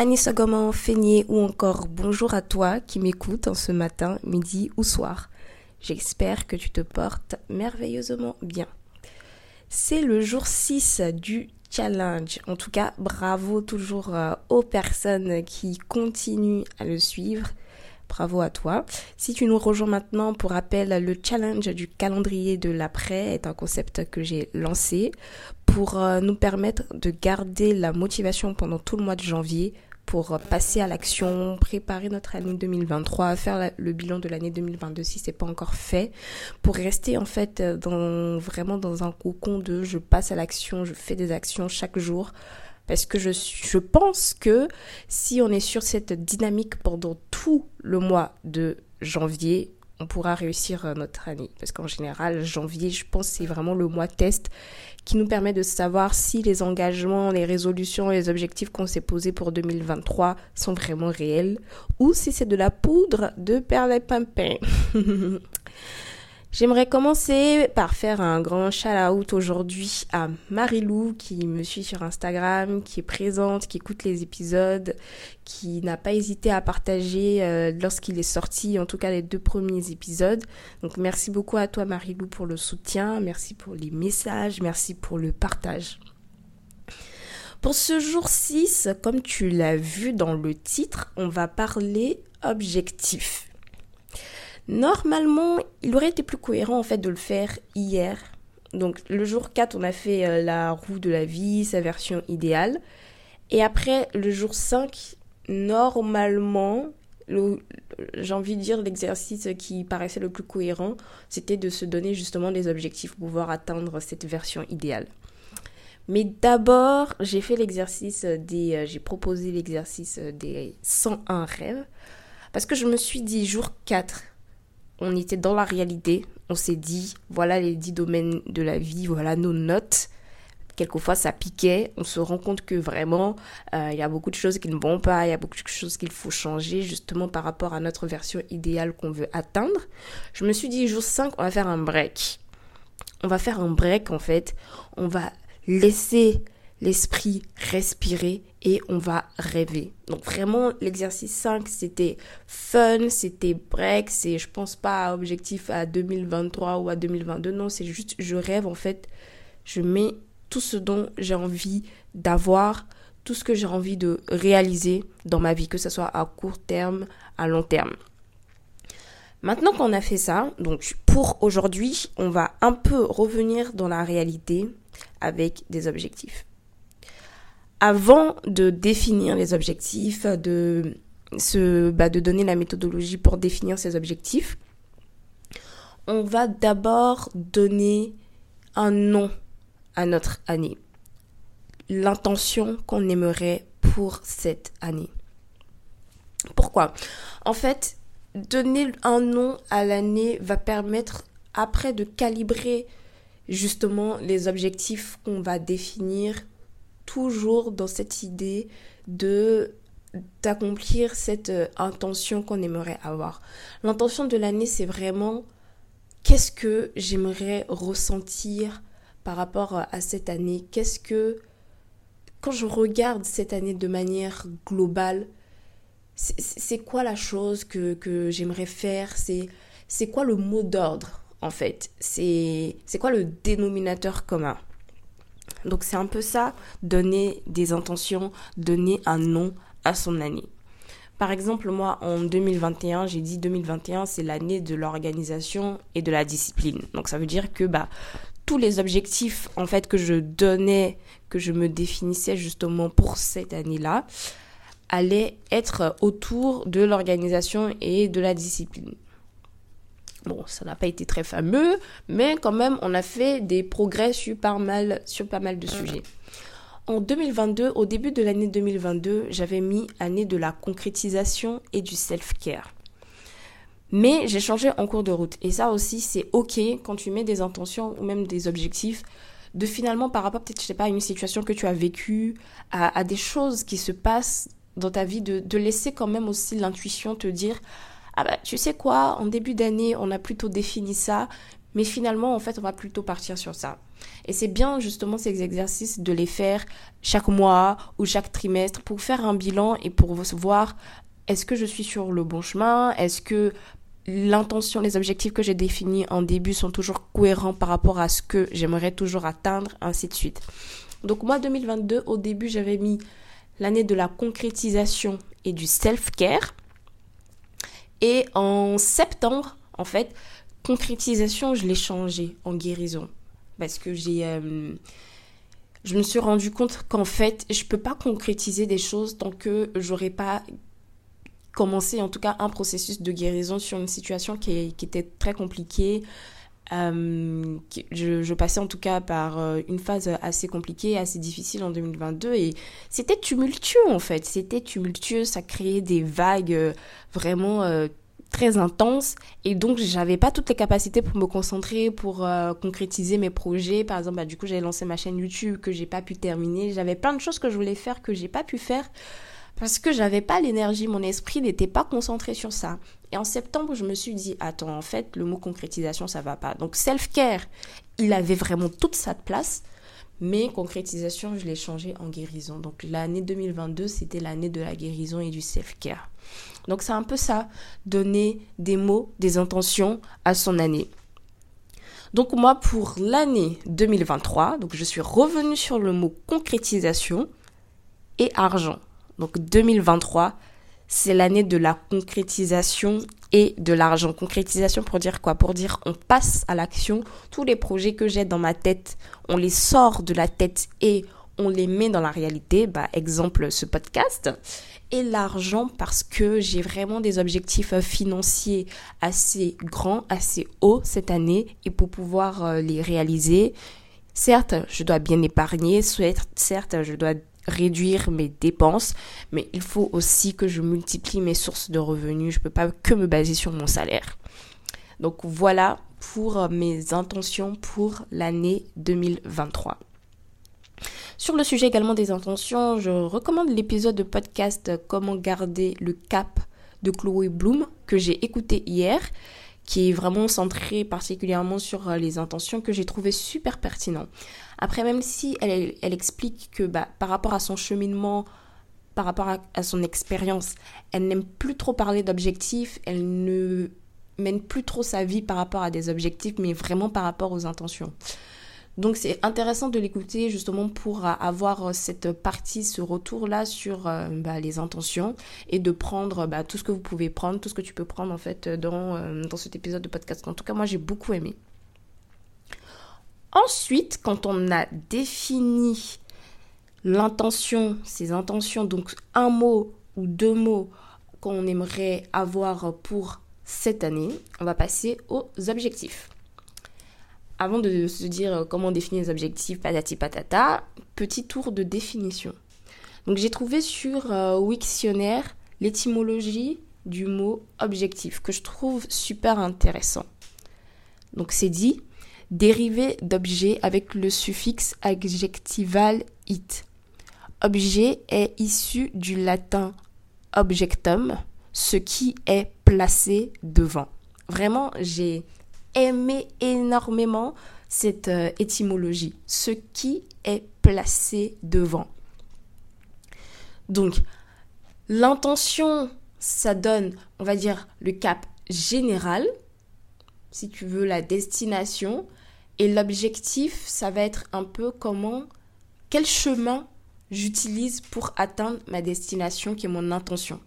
Anissa Goman, Feigné ou encore bonjour à toi qui m'écoute en ce matin, midi ou soir. J'espère que tu te portes merveilleusement bien. C'est le jour 6 du challenge. En tout cas, bravo toujours euh, aux personnes qui continuent à le suivre. Bravo à toi. Si tu nous rejoins maintenant, pour rappel, le challenge du calendrier de l'après est un concept que j'ai lancé pour euh, nous permettre de garder la motivation pendant tout le mois de janvier pour passer à l'action, préparer notre année 2023, faire le bilan de l'année 2022 si c'est pas encore fait, pour rester en fait dans vraiment dans un cocon de je passe à l'action, je fais des actions chaque jour parce que je, je pense que si on est sur cette dynamique pendant tout le mois de janvier, on pourra réussir euh, notre année. Parce qu'en général, janvier, je pense, c'est vraiment le mois test qui nous permet de savoir si les engagements, les résolutions et les objectifs qu'on s'est posés pour 2023 sont vraiment réels ou si c'est de la poudre de perlimpinpin. J'aimerais commencer par faire un grand shout-out aujourd'hui à Marilou qui me suit sur Instagram, qui est présente, qui écoute les épisodes, qui n'a pas hésité à partager euh, lorsqu'il est sorti, en tout cas les deux premiers épisodes. Donc merci beaucoup à toi Marilou pour le soutien, merci pour les messages, merci pour le partage. Pour ce jour 6, comme tu l'as vu dans le titre, on va parler objectif. Normalement, il aurait été plus cohérent en fait de le faire hier. Donc le jour 4, on a fait euh, la roue de la vie, sa version idéale. Et après, le jour 5, normalement, j'ai envie de dire l'exercice qui paraissait le plus cohérent, c'était de se donner justement des objectifs pour pouvoir atteindre cette version idéale. Mais d'abord, j'ai fait l'exercice des, euh, j'ai proposé l'exercice des 101 rêves parce que je me suis dit jour 4, on était dans la réalité, on s'est dit, voilà les dix domaines de la vie, voilà nos notes. Quelquefois, ça piquait. On se rend compte que vraiment, euh, il y a beaucoup de choses qui ne vont pas, il y a beaucoup de choses qu'il faut changer, justement par rapport à notre version idéale qu'on veut atteindre. Je me suis dit, jour 5, on va faire un break. On va faire un break, en fait. On va laisser l'esprit respirer et on va rêver. Donc vraiment l'exercice 5 c'était fun, c'était break, c'est je pense pas à objectif à 2023 ou à 2022 non, c'est juste je rêve en fait, je mets tout ce dont j'ai envie d'avoir, tout ce que j'ai envie de réaliser dans ma vie que ce soit à court terme, à long terme. Maintenant qu'on a fait ça, donc pour aujourd'hui, on va un peu revenir dans la réalité avec des objectifs avant de définir les objectifs, de, se, bah, de donner la méthodologie pour définir ces objectifs, on va d'abord donner un nom à notre année. L'intention qu'on aimerait pour cette année. Pourquoi? En fait, donner un nom à l'année va permettre après de calibrer justement les objectifs qu'on va définir toujours dans cette idée de d'accomplir cette euh, intention qu'on aimerait avoir. L'intention de l'année, c'est vraiment qu'est-ce que j'aimerais ressentir par rapport à cette année? Qu'est-ce que, quand je regarde cette année de manière globale, c'est quoi la chose que, que j'aimerais faire? C'est quoi le mot d'ordre en fait? C'est quoi le dénominateur commun? Donc c'est un peu ça, donner des intentions, donner un nom à son année. Par exemple, moi, en 2021, j'ai dit 2021, c'est l'année de l'organisation et de la discipline. Donc ça veut dire que bah, tous les objectifs en fait que je donnais, que je me définissais justement pour cette année-là, allaient être autour de l'organisation et de la discipline. Bon, ça n'a pas été très fameux, mais quand même, on a fait des progrès sur pas mal, sur pas mal de sujets. En 2022, au début de l'année 2022, j'avais mis année de la concrétisation et du self-care. Mais j'ai changé en cours de route. Et ça aussi, c'est OK quand tu mets des intentions ou même des objectifs, de finalement, par rapport peut-être, je sais pas, à une situation que tu as vécue, à, des choses qui se passent dans ta vie, de, de laisser quand même aussi l'intuition te dire, ah bah, tu sais quoi, en début d'année, on a plutôt défini ça, mais finalement, en fait, on va plutôt partir sur ça. Et c'est bien justement ces exercices de les faire chaque mois ou chaque trimestre pour faire un bilan et pour voir est-ce que je suis sur le bon chemin, est-ce que l'intention, les objectifs que j'ai définis en début sont toujours cohérents par rapport à ce que j'aimerais toujours atteindre, ainsi de suite. Donc moi, 2022, au début, j'avais mis l'année de la concrétisation et du self-care. Et en septembre, en fait, concrétisation, je l'ai changé en guérison. Parce que j'ai. Euh, je me suis rendu compte qu'en fait, je peux pas concrétiser des choses tant que j'aurais pas commencé, en tout cas, un processus de guérison sur une situation qui était très compliquée. Euh, je, passais en tout cas par euh, une phase assez compliquée, assez difficile en 2022 et c'était tumultueux en fait, c'était tumultueux, ça créait des vagues vraiment très intense et donc j'avais pas toutes les capacités pour me concentrer pour euh, concrétiser mes projets. Par exemple bah, du coup j'ai lancé ma chaîne YouTube que j'ai pas pu terminer. J'avais plein de choses que je voulais faire que j'ai pas pu faire parce que j'avais pas l'énergie mon esprit n'était pas concentré sur ça et en septembre je me suis dit attends en fait le mot concrétisation ça va pas donc self care il avait vraiment toute sa place mais concrétisation, je l'ai changé en guérison. Donc l'année 2022, c'était l'année de la guérison et du self-care. Donc c'est un peu ça, donner des mots, des intentions à son année. Donc moi, pour l'année 2023, donc je suis revenue sur le mot concrétisation et argent. Donc 2023, c'est l'année de la concrétisation et de l'argent. Concrétisation pour dire quoi? Pour dire on passe à l'action. Tous les projets que j'ai dans ma tête, on les sort de la tête et on les met dans la réalité. Bah, exemple, ce podcast. Et l'argent parce que j'ai vraiment des objectifs financiers assez grands, assez hauts cette année. Et pour pouvoir euh, les réaliser, certes, je dois bien épargner, certes, je dois réduire mes dépenses, mais il faut aussi que je multiplie mes sources de revenus. Je ne peux pas que me baser sur mon salaire. Donc voilà pour mes intentions pour l'année 2023. Sur le sujet également des intentions, je recommande l'épisode de podcast Comment garder le cap de Chloé Bloom que j'ai écouté hier qui est vraiment centré particulièrement sur euh, les intentions que j'ai trouvé super pertinent. Après, même si elle, explique que bah, par rapport à son cheminement, par rapport à, son expérience, elle n'aime plus trop parler d'objectifs, elle ne mène plus trop sa vie par rapport à des objectifs, mais vraiment par rapport aux intentions. Donc c'est intéressant de l'écouter justement pour avoir cette partie, ce retour-là sur euh, bah, les intentions et de prendre bah, tout ce que vous pouvez prendre, tout ce que tu peux prendre en fait dans, euh, dans cet épisode de podcast. En tout cas, moi j'ai beaucoup aimé. Ensuite, quand on a défini l'intention, ces intentions, donc un mot ou deux mots qu'on aimerait avoir pour cette année, on va passer aux objectifs avant de se dire euh, comment définir les objectifs, patati patata, petit tour de définition. Donc j'ai trouvé sur euh, Wiktionnaire l'étymologie du mot objectif que je trouve super intéressant. Donc c'est dit dérivé d'objet avec le suffixe adjectival it. Objet est issu du latin objectum, ce qui est placé devant. Vraiment, j'ai aimé énormément cette euh, étymologie, ce qui est placé devant. Donc, l'intention, ça donne, on va dire, le cap général, si tu veux, la destination, et l'objectif, ça va être un peu comment, quel chemin j'utilise pour atteindre ma destination qui est mon intention.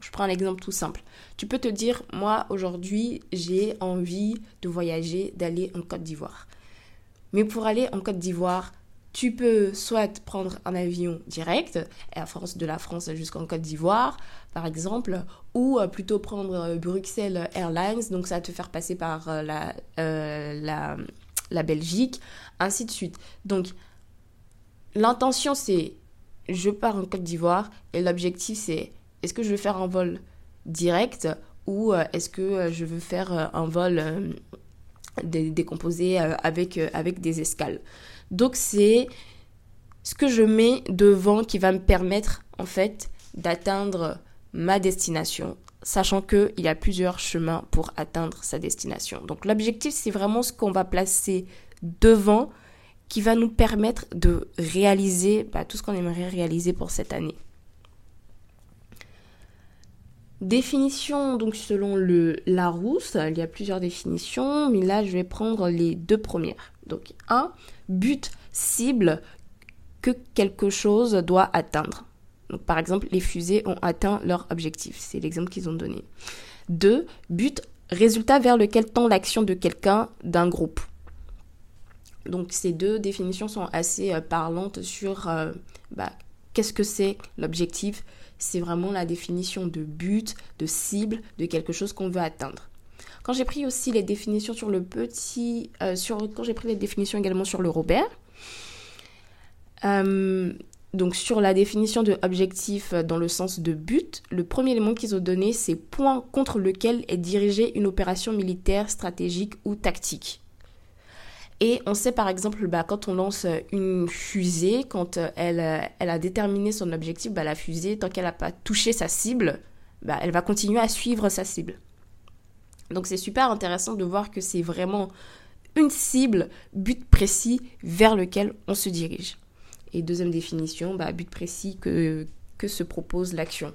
Je prends un exemple tout simple. Tu peux te dire, moi aujourd'hui, j'ai envie de voyager, d'aller en Côte d'Ivoire. Mais pour aller en Côte d'Ivoire, tu peux soit prendre un avion direct, à force de la France jusqu'en Côte d'Ivoire, par exemple, ou euh, plutôt prendre euh, Bruxelles Airlines, donc ça va te faire passer par euh, la Belgique, ainsi de suite. Donc, l'intention, c'est je pars en Côte d'Ivoire et l'objectif, c'est est-ce que je veux faire un vol direct ou est-ce que je veux faire un vol décomposé avec, avec des escales. Donc c'est ce que je mets devant qui va me permettre en fait d'atteindre ma destination, sachant qu'il y a plusieurs chemins pour atteindre sa destination. Donc l'objectif, c'est vraiment ce qu'on va placer devant qui va nous permettre de réaliser bah, tout ce qu'on aimerait réaliser pour cette année. Définition, donc selon le Larousse, il y a plusieurs définitions, mais là je vais prendre les deux premières. Donc un, but, cible que quelque chose doit atteindre. Donc, par exemple, les fusées ont atteint leur objectif. C'est l'exemple qu'ils ont donné. 2. But, résultat vers lequel tend l'action de quelqu'un, d'un groupe. Donc, ces deux définitions sont assez euh, parlantes sur euh, bah, qu'est-ce que c'est l'objectif. C'est vraiment la définition de but, de cible, de quelque chose qu'on veut atteindre. Quand j'ai pris aussi les définitions sur le petit, euh, sur, quand j'ai pris les définitions également sur le Robert, euh, donc sur la définition de objectif dans le sens de but, le premier élément qu'ils ont donné, c'est point contre lequel est dirigée une opération militaire, stratégique ou tactique. Et on sait par exemple, bah, quand on lance une fusée, quand elle, elle a déterminé son objectif, bah, la fusée, tant qu'elle n'a pas touché sa cible, bah, elle va continuer à suivre sa cible. Donc c'est super intéressant de voir que c'est vraiment une cible, but précis vers lequel on se dirige. Et deuxième définition, bah, but précis que se propose l'action.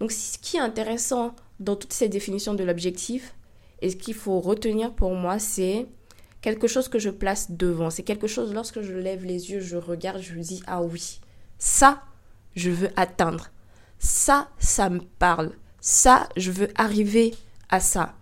Donc ce qui est intéressant dans toutes ces définitions de l'objectif, et ce qu'il faut retenir pour moi, c'est quelque chose que je place devant. C'est quelque chose, lorsque je lève les yeux, je regarde, je me dis, ah oui, ça, je veux atteindre. Ça, ça me parle. Ça, je veux arriver à ça.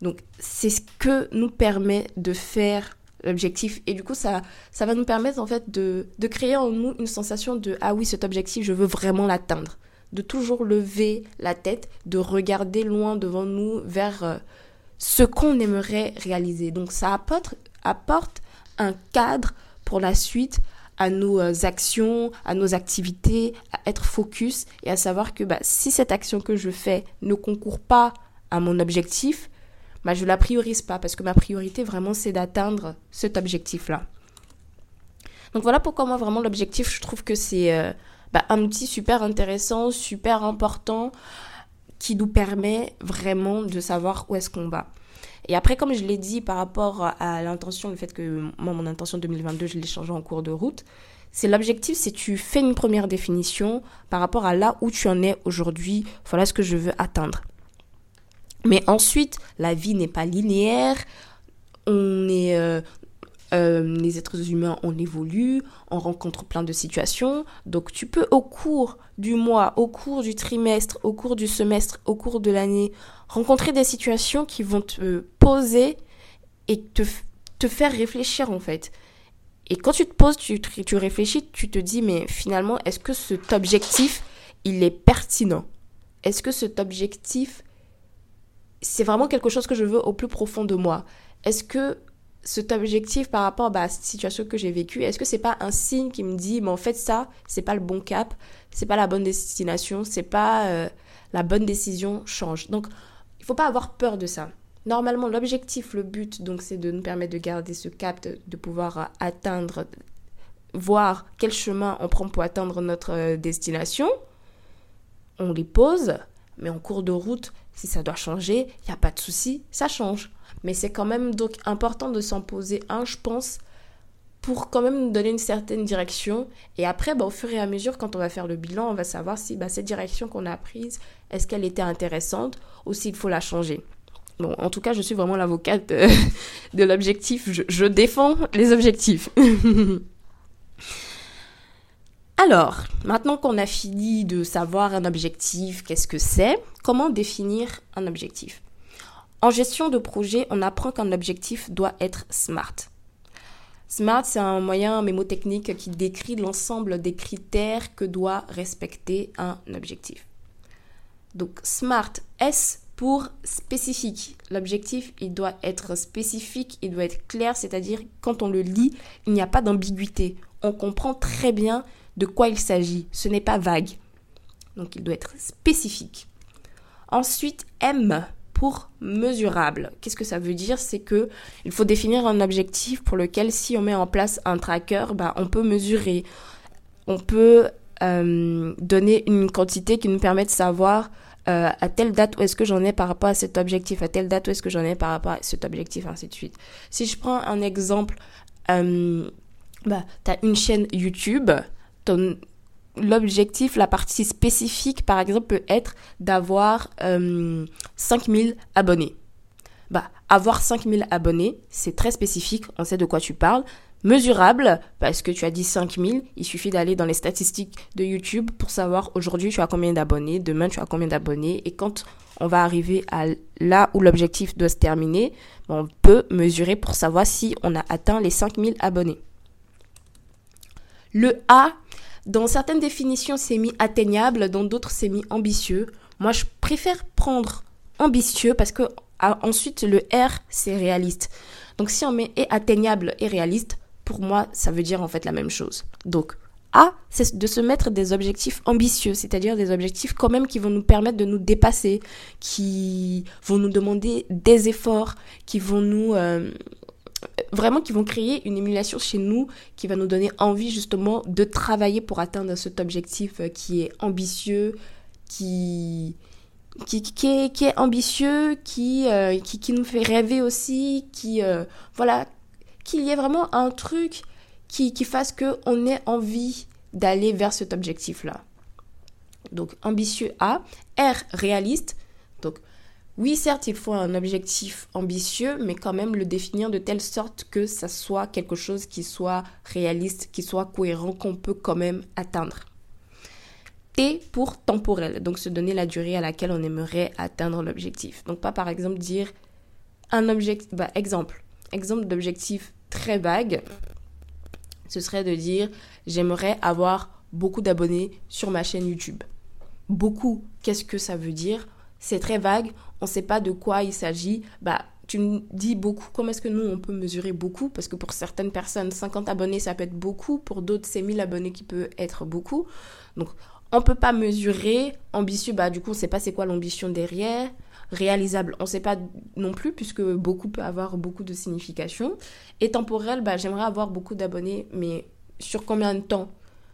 Donc c'est ce que nous permet de faire l'objectif. Et du coup, ça, ça va nous permettre en fait de, de créer en nous une sensation de ah oui, cet objectif, je veux vraiment l'atteindre. De toujours lever la tête, de regarder loin devant nous vers euh, ce qu'on aimerait réaliser. Donc ça apporte, apporte un cadre pour la suite à nos euh, actions, à nos activités, à être focus et à savoir que bah, si cette action que je fais ne concourt pas à mon objectif, bah, je la priorise pas parce que ma priorité vraiment c'est d'atteindre cet objectif-là. Donc voilà pourquoi moi vraiment l'objectif, je trouve que c'est euh, bah, un outil super intéressant, super important qui nous permet vraiment de savoir où est-ce qu'on va. Et après, comme je l'ai dit par rapport à l'intention, le fait que moi, mon intention 2022, je l'ai changé en cours de route, c'est l'objectif, c'est tu fais une première définition par rapport à là où tu en es aujourd'hui, voilà ce que je veux atteindre. Mais ensuite, la vie n'est pas linéaire. On est, euh, euh, les êtres humains, on évolue, on rencontre plein de situations. Donc, tu peux, au cours du mois, au cours du trimestre, au cours du semestre, au cours de l'année, rencontrer des situations qui vont te poser et te, te faire réfléchir, en fait. Et quand tu te poses, tu, tu réfléchis, tu te dis, mais finalement, est-ce que cet objectif, il est pertinent? Est-ce que cet objectif, c'est vraiment quelque chose que je veux au plus profond de moi? Est-ce que cet objectif par rapport bah, à cette situation que j'ai vécue, est-ce que c'est pas un signe qui me dit, mais en fait ça, c'est pas le bon cap, c'est pas la bonne destination, c'est pas euh, la bonne décision, change. Donc, il faut pas avoir peur de ça. Normalement, l'objectif, le but, donc, c'est de nous permettre de garder ce cap, de, pouvoir atteindre, voir quel chemin on prend pour atteindre notre euh, destination on les pose, mais en cours de route, si ça doit changer, il n'y a pas de souci, ça change. Mais c'est quand même donc important de s'en poser un, je pense, pour quand même donner une certaine direction. Et après, bah, au fur et à mesure, quand on va faire le bilan, on va savoir si bah, cette direction qu'on a prise, est-ce qu'elle était intéressante ou s'il faut la changer. Bon, en tout cas, je suis vraiment l'avocate de, l'objectif. je défends les objectifs. Alors, maintenant qu'on a fini de savoir un objectif, qu'est-ce que c'est, comment définir un objectif? En gestion de projet, on apprend qu'un objectif doit être SMART. SMART, c'est un moyen mémotechnique qui décrit l'ensemble des critères que doit respecter un objectif. Donc, SMART, S pour spécifique. L'objectif, il doit être spécifique, il doit être clair, c'est-à-dire quand on le lit, il n'y a pas d'ambiguïté. On comprend très bien de quoi il s'agit. Ce n'est pas vague. Donc il doit être spécifique. Ensuite, M pour mesurable. Qu'est-ce que ça veut dire? C'est que il faut définir un objectif pour lequel si on met en place un tracker, bah, on peut mesurer. On peut euh, donner une quantité qui nous permet de savoir euh, à telle date où est-ce que j'en ai par rapport à cet objectif, à telle date où est-ce que j'en ai par rapport à cet objectif, ainsi de suite. Si je prends un exemple, euh, bah, tu as une chaîne YouTube, l'objectif, la partie spécifique, par exemple, peut être d'avoir 5000 euh, abonnés. Bah, avoir 5000 abonnés, c'est très spécifique, on sait de quoi tu parles. Mesurable, parce que tu as dit 5000, il suffit d'aller dans les statistiques de YouTube pour savoir aujourd'hui tu as combien d'abonnés, demain tu as combien d'abonnés, et quand on va arriver à là où l'objectif doit se terminer, on peut mesurer pour savoir si on a atteint les 5000 abonnés. Le A, dans certaines définitions, c'est mis atteignable, dans d'autres, c'est mis ambitieux. Moi, je préfère prendre ambitieux parce que ensuite, le R, c'est réaliste. Donc, si on met est atteignable et réaliste, pour moi, ça veut dire en fait la même chose. Donc, A, c'est de se mettre des objectifs ambitieux, c'est-à-dire des objectifs quand même qui vont nous permettre de nous dépasser, qui vont nous demander des efforts, qui vont nous... Euh, vraiment qui vont créer une émulation chez nous qui va nous donner envie justement de travailler pour atteindre cet objectif euh, qui est ambitieux, qui, qui, qui, est, ambitieux, qui, euh, qui, qui, nous fait rêver aussi, qui, euh, voilà, qu'il y ait vraiment un truc qui, qui fasse qu'on ait envie d'aller vers cet objectif-là. Donc ambitieux A, R réaliste, oui, certes, il faut un objectif ambitieux, mais quand même le définir de telle sorte que ça soit quelque chose qui soit réaliste, qui soit cohérent, qu'on peut quand même atteindre. T pour temporel, donc se donner la durée à laquelle on aimerait atteindre l'objectif. Donc pas par exemple dire un objectif, bah, exemple, exemple d'objectif très vague, ce serait de dire j'aimerais avoir beaucoup d'abonnés sur ma chaîne YouTube. Beaucoup, qu'est-ce que ça veut dire? C'est très vague, on ne sait pas de quoi il s'agit, bah tu me dis beaucoup, comment est-ce que nous on peut mesurer beaucoup? Parce que pour certaines personnes, 50 abonnés ça peut être beaucoup, pour d'autres c'est 1000 abonnés qui peut être beaucoup. Donc on peut pas mesurer, ambitieux, bah du coup on ne sait pas c'est quoi l'ambition derrière, réalisable, on ne sait pas non plus puisque beaucoup peut avoir beaucoup de signification. Et temporel, bah j'aimerais avoir beaucoup d'abonnés, mais sur combien de temps?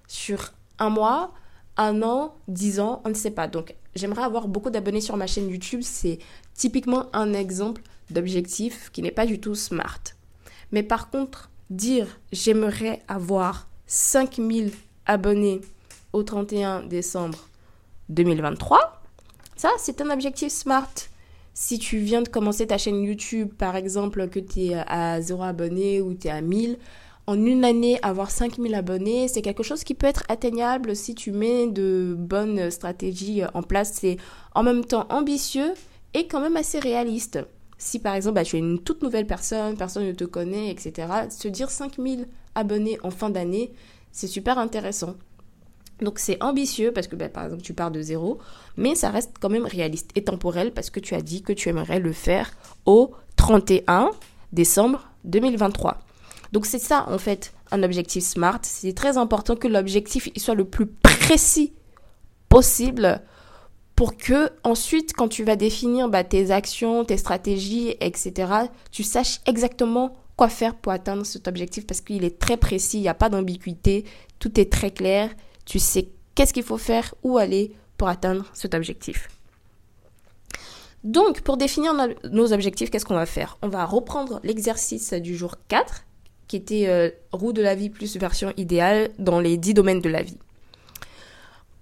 Sur un mois? Un an, dix ans, on ne sait pas. Donc, j'aimerais avoir beaucoup d'abonnés sur ma chaîne YouTube. C'est typiquement un exemple d'objectif qui n'est pas du tout smart. Mais par contre, dire j'aimerais avoir 5000 abonnés au 31 décembre 2023, ça, c'est un objectif smart. Si tu viens de commencer ta chaîne YouTube, par exemple, que tu es à 0 abonnés ou tu es à 1000, en une année avoir 5000 abonnés, c'est quelque chose qui peut être atteignable si tu mets de bonnes stratégies en place. C'est en même temps ambitieux et quand même assez réaliste. Si par exemple bah, tu es une toute nouvelle personne, personne ne te connaît, etc., se dire 5000 abonnés en fin d'année, c'est super intéressant. Donc c'est ambitieux parce que bah, par exemple tu pars de zéro, mais ça reste quand même réaliste et temporel parce que tu as dit que tu aimerais le faire au 31 décembre 2023. Donc c'est ça en fait un objectif SMART. C'est très important que l'objectif soit le plus précis possible pour que ensuite quand tu vas définir bah, tes actions, tes stratégies, etc., tu saches exactement quoi faire pour atteindre cet objectif parce qu'il est très précis, il n'y a pas d'ambiguïté, tout est très clair, tu sais qu'est-ce qu'il faut faire, où aller pour atteindre cet objectif. Donc, pour définir nos objectifs, qu'est-ce qu'on va faire? On va reprendre l'exercice du jour 4, qui était euh, roue de la vie plus version idéale dans les 10 domaines de la vie.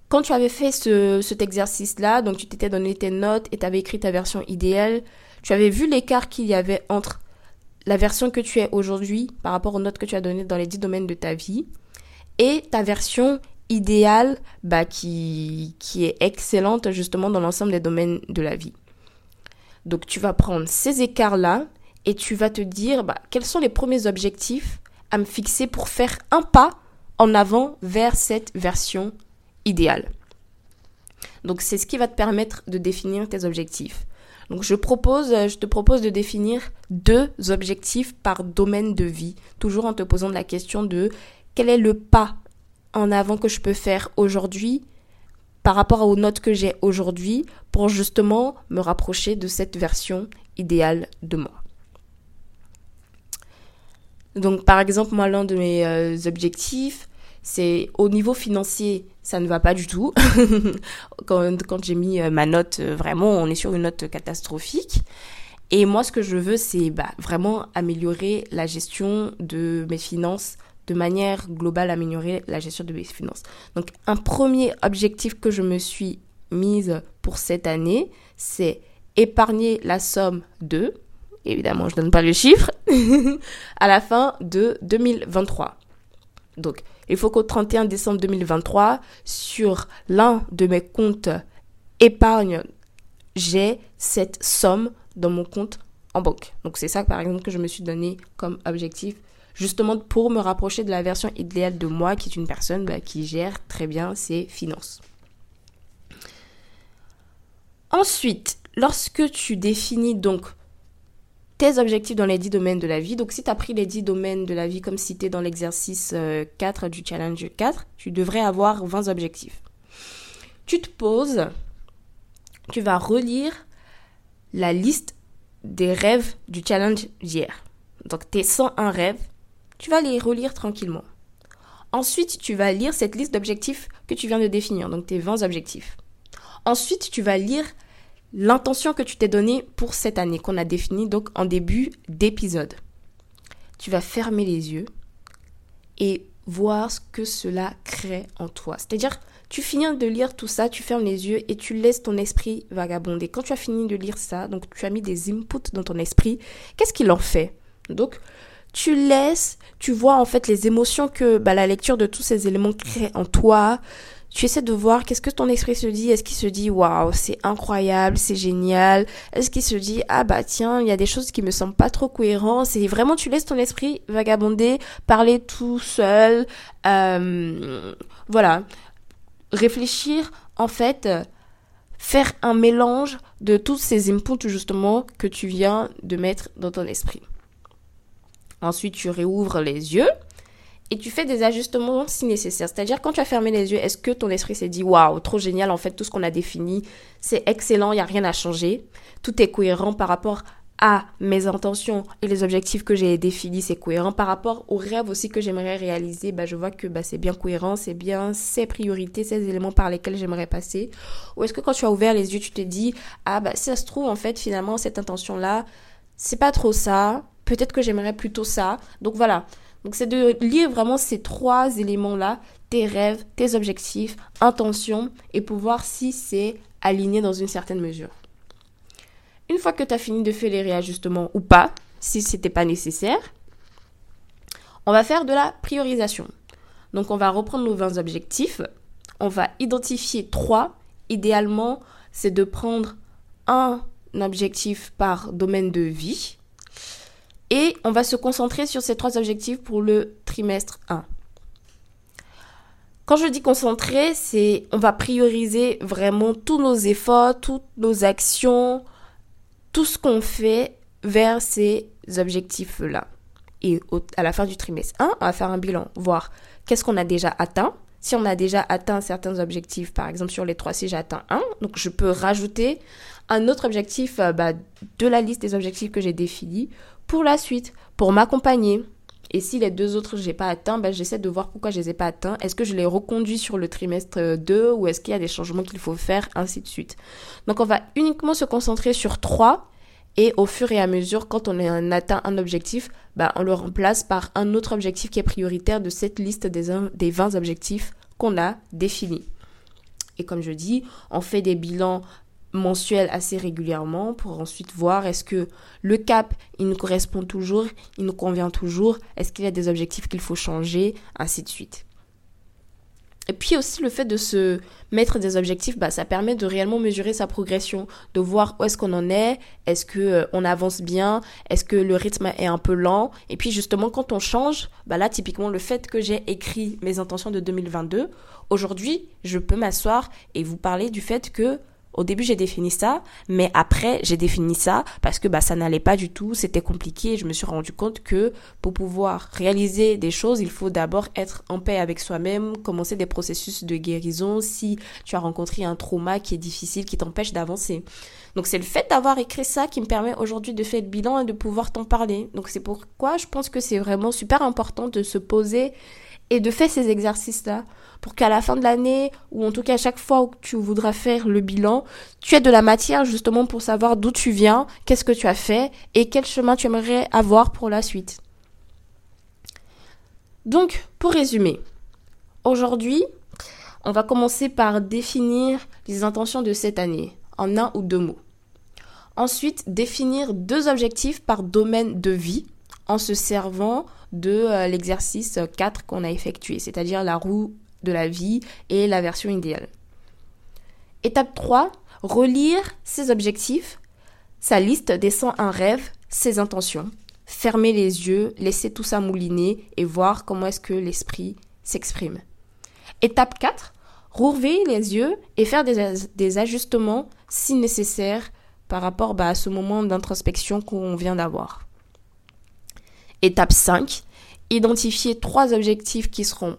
Quand tu avais fait cet exercice-là, donc tu t'étais donné tes notes et tu avais écrit ta version idéale, tu avais vu l'écart qu'il y avait entre la version que tu es aujourd'hui par rapport aux notes que tu as données dans les 10 domaines de ta vie et ta version idéale bah, qui, qui est excellente justement dans l'ensemble des domaines de la vie. Donc tu vas prendre ces écarts-là et tu vas te dire bah, quels sont les premiers objectifs à me fixer pour faire un pas en avant vers cette version idéale. Donc c'est ce qui va te permettre de définir tes objectifs. Donc je propose, je te propose de définir deux objectifs par domaine de vie, toujours en te posant la question de quel est le pas en avant que je peux faire aujourd'hui par rapport aux notes que j'ai aujourd'hui pour justement me rapprocher de cette version idéale de moi. Donc par exemple, moi l'un de mes euh, objectifs, c'est au niveau financier, ça ne va pas du tout. quand, j'ai mis euh, ma note, euh, vraiment, on est sur une note catastrophique. Et moi, ce que je veux, c'est bah, vraiment améliorer la gestion de mes finances de manière globale améliorer la gestion de mes finances. Donc un premier objectif que je me suis mise pour cette année, c'est épargner la somme de, évidemment je ne donne pas le chiffre, à la fin de 2023. Donc il faut qu'au 31 décembre 2023, sur l'un de mes comptes épargne, j'ai cette somme dans mon compte en banque. Donc c'est ça par exemple que je me suis donné comme objectif justement pour me rapprocher de la version idéale de moi, qui est une personne bah, qui gère très bien ses finances. Ensuite, lorsque tu définis donc tes objectifs dans les 10 domaines de la vie, donc si tu as pris les 10 domaines de la vie comme cité dans l'exercice 4 euh, du challenge 4, tu devrais avoir 20 objectifs. Tu te poses, tu vas relire la liste des rêves du challenge d'hier. Donc tes 101 rêves, tu vas les relire tranquillement. Ensuite, tu vas lire cette liste d'objectifs que tu viens de définir, donc tes 20 objectifs. Ensuite, tu vas lire l'intention que tu t'es donnée pour cette année, qu'on a définie donc en début d'épisode. Tu vas fermer les yeux et voir ce que cela crée en toi. C'est-à-dire, tu finis de lire tout ça, tu fermes les yeux et tu laisses ton esprit vagabonder. Quand tu as fini de lire ça, donc tu as mis des inputs dans ton esprit, qu'est-ce qu'il en fait? Donc, tu laisses, tu vois en fait les émotions que bah, la lecture de tous ces éléments crée en toi. Tu essaies de voir qu'est-ce que ton esprit se dit? Est-ce qu'il se dit waouh, c'est incroyable, c'est génial? Est-ce qu'il se dit ah bah tiens, il y a des choses qui me semblent pas trop cohérentes? C'est vraiment tu laisses ton esprit vagabonder, parler tout seul. Euh, voilà, réfléchir en fait faire un mélange de tous ces inputs justement que tu viens de mettre dans ton esprit. Ensuite, tu réouvres les yeux et tu fais des ajustements si nécessaire. C'est-à-dire, quand tu as fermé les yeux, est-ce que ton esprit s'est dit waouh, trop génial, en fait, tout ce qu'on a défini, c'est excellent, il n'y a rien à changer? Tout est cohérent par rapport à mes intentions et les objectifs que j'ai définis, c'est cohérent. Par rapport aux rêves aussi que j'aimerais réaliser, bah, je vois que bah, c'est bien cohérent, c'est bien ces priorités, ces éléments par lesquels j'aimerais passer. Ou est-ce que quand tu as ouvert les yeux, tu te dis, ah bah si ça se trouve, en fait, finalement, cette intention-là, c'est pas trop ça, peut-être que j'aimerais plutôt ça. Donc voilà. Donc c'est de lire vraiment ces trois éléments-là, tes rêves, tes objectifs, intentions, et pour voir si c'est aligné dans une certaine mesure. Une fois que tu as fini de faire les réajustements ou pas, si ce n'était pas nécessaire, on va faire de la priorisation. Donc on va reprendre nos 20 objectifs, on va identifier trois. Idéalement, c'est de prendre un objectif par domaine de vie et on va se concentrer sur ces trois objectifs pour le trimestre 1. Quand je dis concentrer, c'est on va prioriser vraiment tous nos efforts, toutes nos actions, tout ce qu'on fait vers ces objectifs-là. Et à la fin du trimestre 1, on va faire un bilan, voir qu'est-ce qu'on a déjà atteint. Si on a déjà atteint certains objectifs, par exemple sur les trois, si j'ai atteint un, donc je peux rajouter un autre objectif euh, bah, de la liste des objectifs que j'ai définis pour la suite, pour m'accompagner. Et si les deux autres, je n'ai pas atteint, ben, j'essaie de voir pourquoi je les ai pas atteints. Est-ce que je les reconduis sur le trimestre 2 ou est-ce qu'il y a des changements qu'il faut faire, ainsi de suite. Donc, on va uniquement se concentrer sur trois et au fur et à mesure, quand on atteint un objectif, ben, on le remplace par un autre objectif qui est prioritaire de cette liste des, des 20 objectifs qu'on a définis. Et comme je dis, on fait des bilans mensuel assez régulièrement pour ensuite voir est-ce que le cap, il nous correspond toujours, il nous convient toujours, est-ce qu'il y a des objectifs qu'il faut changer, ainsi de suite. Et puis aussi le fait de se mettre des objectifs, bah, ça permet de réellement mesurer sa progression, de voir où est-ce qu'on en est, est-ce que euh, avance bien, est-ce que le rythme est un peu lent. Et puis justement quand on change, bah là typiquement le fait que j'ai écrit mes intentions de 2022, aujourd'hui je peux m'asseoir et vous parler du fait que au début, j'ai défini ça, mais après, j'ai défini ça parce que bah, ça n'allait pas du tout, c'était compliqué et je me suis rendu compte que pour pouvoir réaliser des choses, il faut d'abord être en paix avec soi-même, commencer des processus de guérison si tu as rencontré un trauma qui est difficile, qui t'empêche d'avancer. Donc c'est le fait d'avoir écrit ça qui me permet aujourd'hui de faire le bilan et de pouvoir t'en parler. Donc c'est pourquoi je pense que c'est vraiment super important de se poser et de faire ces exercices-là pour qu'à la fin de l'année, ou en tout cas à chaque fois où tu voudras faire le bilan, tu aies de la matière justement pour savoir d'où tu viens, qu'est-ce que tu as fait et quel chemin tu aimerais avoir pour la suite. Donc, pour résumer, aujourd'hui, on va commencer par définir les intentions de cette année en un ou deux mots. Ensuite, définir deux objectifs par domaine de vie en se servant de euh, l'exercice 4 qu'on a effectué, c'est-à-dire la roue de la vie et la version idéale. Étape 3, relire ses objectifs, sa liste des un rêve, ses intentions. Fermer les yeux, laisser tout ça mouliner et voir comment est-ce que l'esprit s'exprime. Étape 4, rouvrir les yeux et faire des, ajustements si nécessaire par rapport bah, à ce moment d'introspection qu'on vient d'avoir. Étape 5, identifier trois objectifs qui seront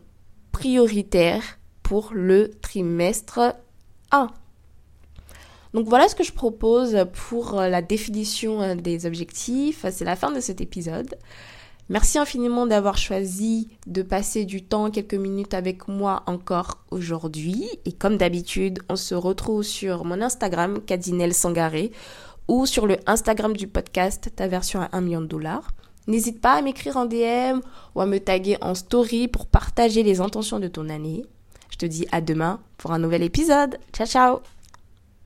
prioritaires pour le trimestre 1. Donc voilà ce que je propose pour la définition des objectifs. C'est la fin de cet épisode. Merci infiniment d'avoir choisi de passer du temps, quelques minutes avec moi encore aujourd'hui. Et comme d'habitude, on se retrouve sur mon Instagram, Cadinel Sangaré, ou sur le Instagram du podcast, ta version à 1 million de dollars. N'hésite pas à m'écrire en DM ou à me taguer en story pour partager les intentions de ton année. Je te dis à demain pour un nouvel épisode. Ciao ciao